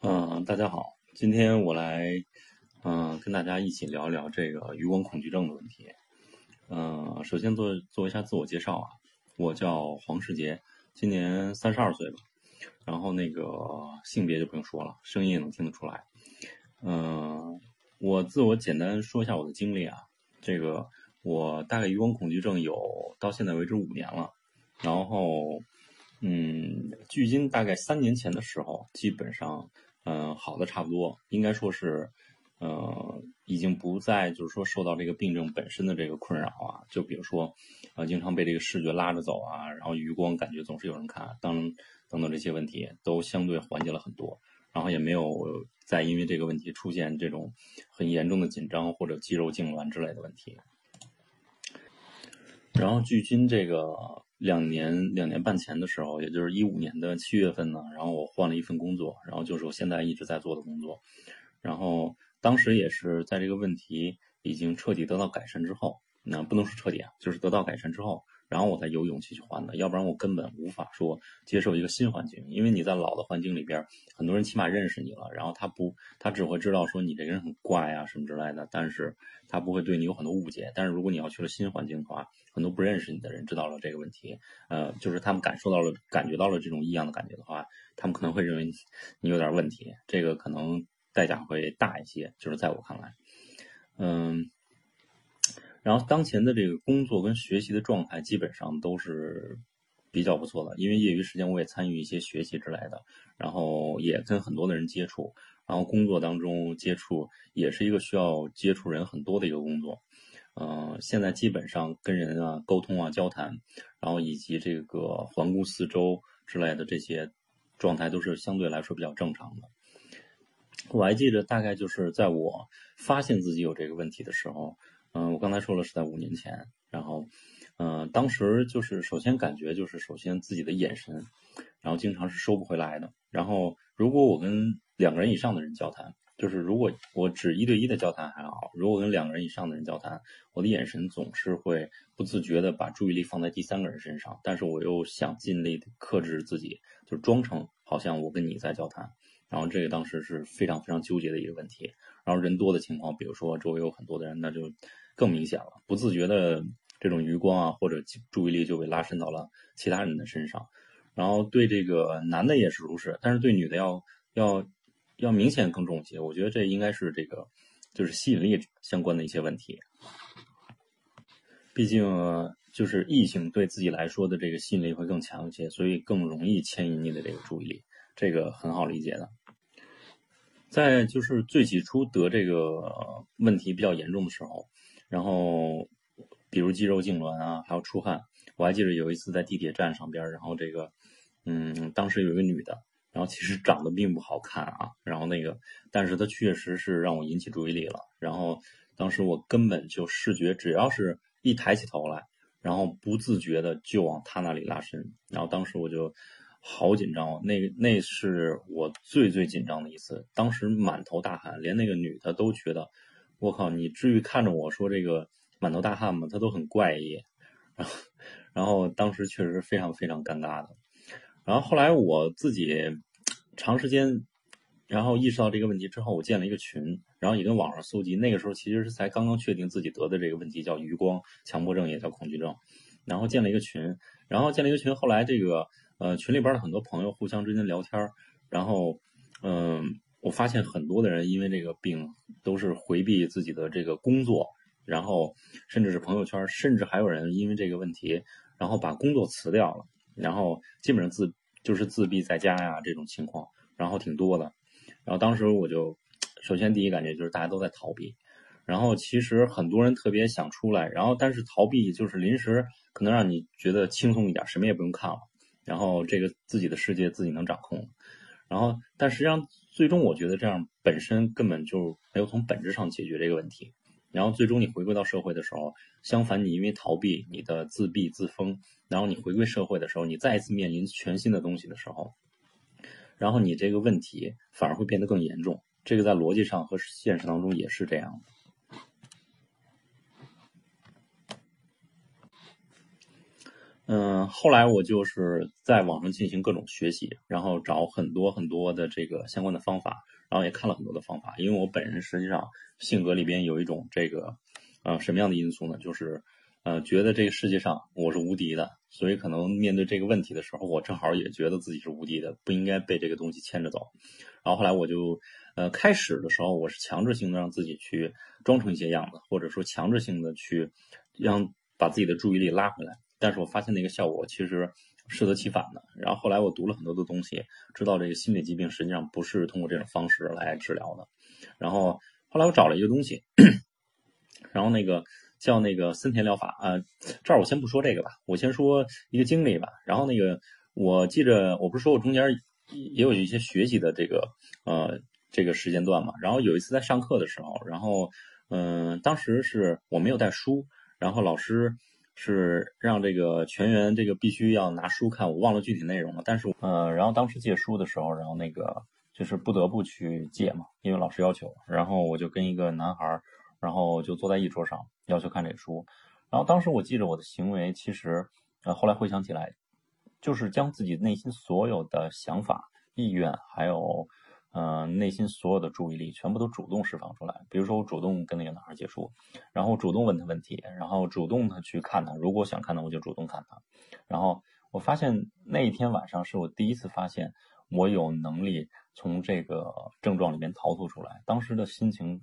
嗯，大家好，今天我来嗯跟大家一起聊一聊这个余光恐惧症的问题。嗯，首先做做一下自我介绍啊，我叫黄世杰，今年三十二岁吧。然后那个性别就不用说了，声音也能听得出来。嗯，我自我简单说一下我的经历啊，这个我大概余光恐惧症有到现在为止五年了，然后嗯，距今大概三年前的时候，基本上。嗯，好的差不多，应该说是，呃，已经不再就是说受到这个病症本身的这个困扰啊。就比如说，呃，经常被这个视觉拉着走啊，然后余光感觉总是有人看，等等等这些问题都相对缓解了很多，然后也没有再因为这个问题出现这种很严重的紧张或者肌肉痉挛之类的问题。然后距今这个。两年两年半前的时候，也就是一五年的七月份呢，然后我换了一份工作，然后就是我现在一直在做的工作，然后当时也是在这个问题已经彻底得到改善之后，那不能说彻底啊，就是得到改善之后。然后我才有勇气去换的，要不然我根本无法说接受一个新环境，因为你在老的环境里边，很多人起码认识你了，然后他不，他只会知道说你这个人很怪啊什么之类的，但是他不会对你有很多误解。但是如果你要去了新环境的话，很多不认识你的人知道了这个问题，呃，就是他们感受到了、感觉到了这种异样的感觉的话，他们可能会认为你有点问题，这个可能代价会大一些，就是在我看来，嗯。然后当前的这个工作跟学习的状态基本上都是比较不错的，因为业余时间我也参与一些学习之类的，然后也跟很多的人接触，然后工作当中接触也是一个需要接触人很多的一个工作，嗯，现在基本上跟人啊沟通啊交谈，然后以及这个环顾四周之类的这些状态都是相对来说比较正常的。我还记得大概就是在我发现自己有这个问题的时候。嗯，我刚才说了是在五年前，然后，嗯，当时就是首先感觉就是首先自己的眼神，然后经常是收不回来的。然后如果我跟两个人以上的人交谈，就是如果我只一对一的交谈还好，如果跟两个人以上的人交谈，我的眼神总是会不自觉的把注意力放在第三个人身上，但是我又想尽力克制自己，就装成好像我跟你在交谈。然后这个当时是非常非常纠结的一个问题。然后人多的情况，比如说周围有很多的人，那就更明显了。不自觉的这种余光啊，或者注意力就被拉伸到了其他人的身上。然后对这个男的也是如此，但是对女的要要要明显更重一些。我觉得这应该是这个就是吸引力相关的一些问题。毕竟就是异性对自己来说的这个吸引力会更强一些，所以更容易牵引你的这个注意力。这个很好理解的，在就是最起初得这个问题比较严重的时候，然后比如肌肉痉挛啊，还有出汗，我还记得有一次在地铁站上边，然后这个，嗯，当时有一个女的，然后其实长得并不好看啊，然后那个，但是她确实是让我引起注意力了，然后当时我根本就视觉只要是一抬起头来，然后不自觉的就往她那里拉伸，然后当时我就。好紧张，那那是我最最紧张的一次，当时满头大汗，连那个女的都觉得，我靠，你至于看着我说这个满头大汗吗？他都很怪异，然后然后当时确实非常非常尴尬的，然后后来我自己长时间，然后意识到这个问题之后，我建了一个群，然后也跟网上搜集，那个时候其实是才刚刚确定自己得的这个问题叫余光强迫症，也叫恐惧症，然后建了一个群，然后建了一个群，后来这个。呃，群里边的很多朋友互相之间聊天然后，嗯，我发现很多的人因为这个病都是回避自己的这个工作，然后甚至是朋友圈，甚至还有人因为这个问题，然后把工作辞掉了，然后基本上自就是自闭在家呀这种情况，然后挺多的。然后当时我就，首先第一感觉就是大家都在逃避，然后其实很多人特别想出来，然后但是逃避就是临时可能让你觉得轻松一点，什么也不用看了。然后这个自己的世界自己能掌控，然后但实际上最终我觉得这样本身根本就没有从本质上解决这个问题。然后最终你回归到社会的时候，相反你因为逃避你的自闭自封，然后你回归社会的时候，你再一次面临全新的东西的时候，然后你这个问题反而会变得更严重。这个在逻辑上和现实当中也是这样的。嗯，后来我就是在网上进行各种学习，然后找很多很多的这个相关的方法，然后也看了很多的方法。因为我本人实际上性格里边有一种这个，呃，什么样的因素呢？就是呃，觉得这个世界上我是无敌的，所以可能面对这个问题的时候，我正好也觉得自己是无敌的，不应该被这个东西牵着走。然后后来我就，呃，开始的时候我是强制性的让自己去装成一些样子，或者说强制性的去让把自己的注意力拉回来。但是我发现那个效果其实适得其反的。然后后来我读了很多的东西，知道这个心理疾病实际上不是通过这种方式来治疗的。然后后来我找了一个东西，然后那个叫那个森田疗法啊。这儿我先不说这个吧，我先说一个经历吧。然后那个我记着，我不是说我中间也有一些学习的这个呃这个时间段嘛。然后有一次在上课的时候，然后嗯，当时是我没有带书，然后老师。是让这个全员这个必须要拿书看，我忘了具体内容了。但是呃，然后当时借书的时候，然后那个就是不得不去借嘛，因为老师要求。然后我就跟一个男孩，然后就坐在一桌上，要求看这书。然后当时我记着我的行为，其实呃后来回想起来，就是将自己内心所有的想法、意愿还有。嗯，内心所有的注意力全部都主动释放出来。比如说，我主动跟那个男孩接触，然后主动问他问题，然后主动的去看他。如果想看他，我就主动看他。然后我发现那一天晚上是我第一次发现我有能力从这个症状里面逃脱出来。当时的心情，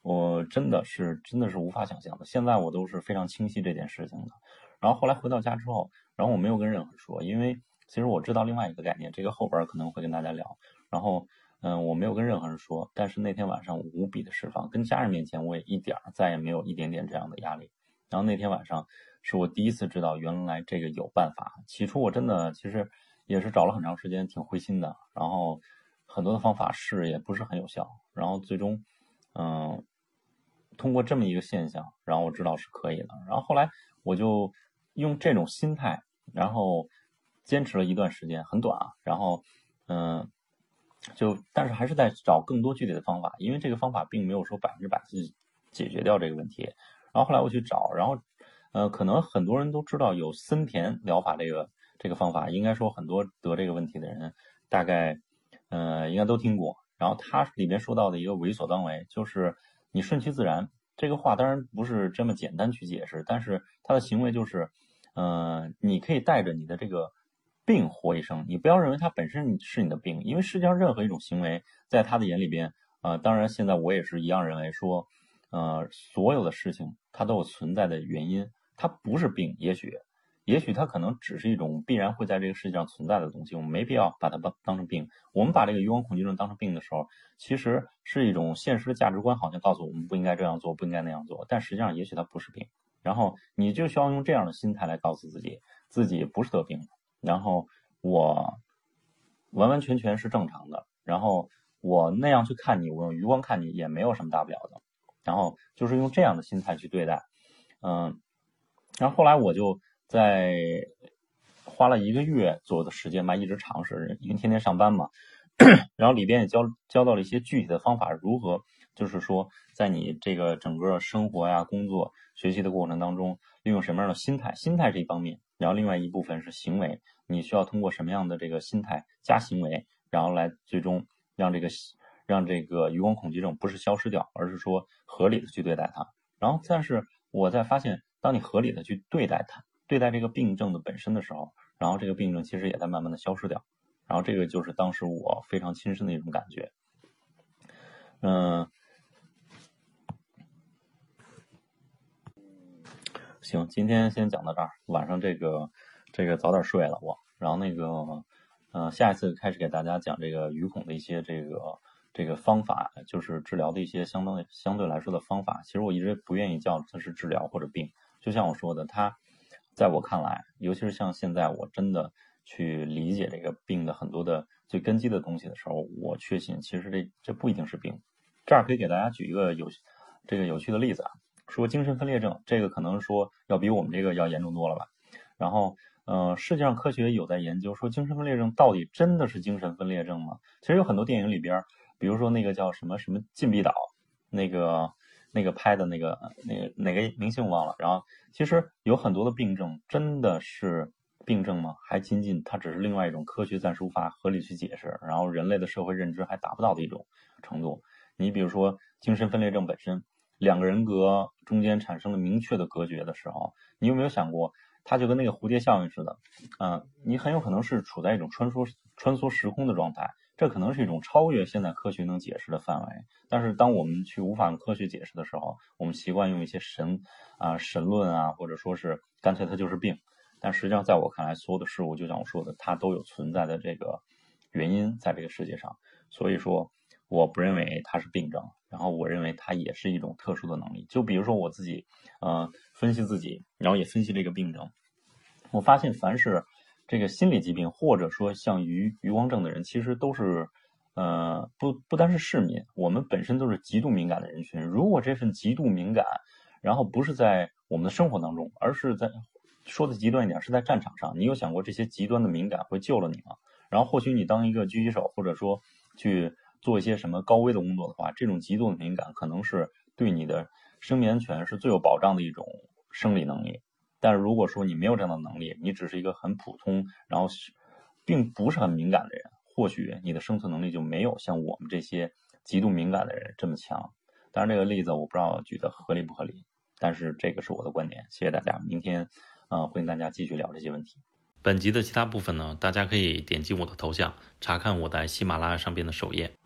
我真的是真的是无法想象的。现在我都是非常清晰这件事情的。然后后来回到家之后，然后我没有跟任何人说，因为其实我知道另外一个概念，这个后边可能会跟大家聊。然后，嗯，我没有跟任何人说，但是那天晚上无比的释放，跟家人面前我也一点儿再也没有一点点这样的压力。然后那天晚上是我第一次知道原来这个有办法。起初我真的其实也是找了很长时间，挺灰心的。然后很多的方法试也不是很有效。然后最终，嗯，通过这么一个现象，然后我知道是可以的。然后后来我就用这种心态，然后坚持了一段时间，很短啊。然后，嗯。就，但是还是在找更多具体的方法，因为这个方法并没有说百分之百去解决掉这个问题。然后后来我去找，然后，呃，可能很多人都知道有森田疗法这个这个方法，应该说很多得这个问题的人大概，呃，应该都听过。然后它里面说到的一个为所当为，就是你顺其自然。这个话当然不是这么简单去解释，但是他的行为就是，嗯，你可以带着你的这个。病活一生，你不要认为它本身是你的病，因为世界上任何一种行为，在他的眼里边，呃，当然现在我也是一样认为说，呃，所有的事情它都有存在的原因，它不是病，也许，也许它可能只是一种必然会在这个世界上存在的东西，我们没必要把它当当成病。我们把这个余光恐惧症当成病的时候，其实是一种现实的价值观，好像告诉我们不应该这样做，不应该那样做，但实际上也许它不是病。然后你就需要用这样的心态来告诉自己，自己不是得病。然后我完完全全是正常的，然后我那样去看你，我用余光看你也没有什么大不了的，然后就是用这样的心态去对待，嗯，然后后来我就在花了一个月左右的时间吧，一直尝试，因为天天上班嘛，然后里边也教教到了一些具体的方法，如何就是说在你这个整个生活呀、工作、学习的过程当中，利用什么样的心态，心态是一方面。然后另外一部分是行为，你需要通过什么样的这个心态加行为，然后来最终让这个让这个余光恐惧症不是消失掉，而是说合理的去对待它。然后，但是我在发现，当你合理的去对待它，对待这个病症的本身的时候，然后这个病症其实也在慢慢的消失掉。然后这个就是当时我非常亲身的一种感觉，嗯。行，今天先讲到这儿。晚上这个这个早点睡了我。然后那个，呃，下一次开始给大家讲这个鱼孔的一些这个这个方法，就是治疗的一些相当相对来说的方法。其实我一直不愿意叫它是治疗或者病。就像我说的，它在我看来，尤其是像现在我真的去理解这个病的很多的最根基的东西的时候，我确信其实这这不一定是病。这儿可以给大家举一个有这个有趣的例子啊。说精神分裂症，这个可能说要比我们这个要严重多了吧？然后，呃，世界上科学有在研究说精神分裂症到底真的是精神分裂症吗？其实有很多电影里边，比如说那个叫什么什么禁闭岛，那个那个拍的那个那个哪个明星我忘了。然后其实有很多的病症真的是病症吗？还仅仅它只是另外一种科学暂时无法合理去解释，然后人类的社会认知还达不到的一种程度。你比如说精神分裂症本身，两个人格中间产生了明确的隔绝的时候，你有没有想过？它就跟那个蝴蝶效应似的，嗯，你很有可能是处在一种穿梭穿梭时空的状态，这可能是一种超越现在科学能解释的范围。但是当我们去无法用科学解释的时候，我们习惯用一些神啊神论啊，或者说是干脆它就是病。但实际上，在我看来，所有的事物就像我说的，它都有存在的这个原因在这个世界上。所以说，我不认为它是病症，然后我认为它也是一种特殊的能力。就比如说我自己，呃，分析自己，然后也分析这个病症。我发现，凡是这个心理疾病，或者说像余余光正的人，其实都是，呃，不不单是市民，我们本身都是极度敏感的人群。如果这份极度敏感，然后不是在我们的生活当中，而是在说的极端一点，是在战场上，你有想过这些极端的敏感会救了你吗？然后或许你当一个狙击手，或者说去做一些什么高危的工作的话，这种极度的敏感可能是对你的生命安全是最有保障的一种生理能力。但是如果说你没有这样的能力，你只是一个很普通，然后并不是很敏感的人，或许你的生存能力就没有像我们这些极度敏感的人这么强。当然，这个例子我不知道举的合理不合理，但是这个是我的观点。谢谢大家，明天，呃，欢迎大家继续聊这些问题。本集的其他部分呢，大家可以点击我的头像查看我在喜马拉雅上边的首页。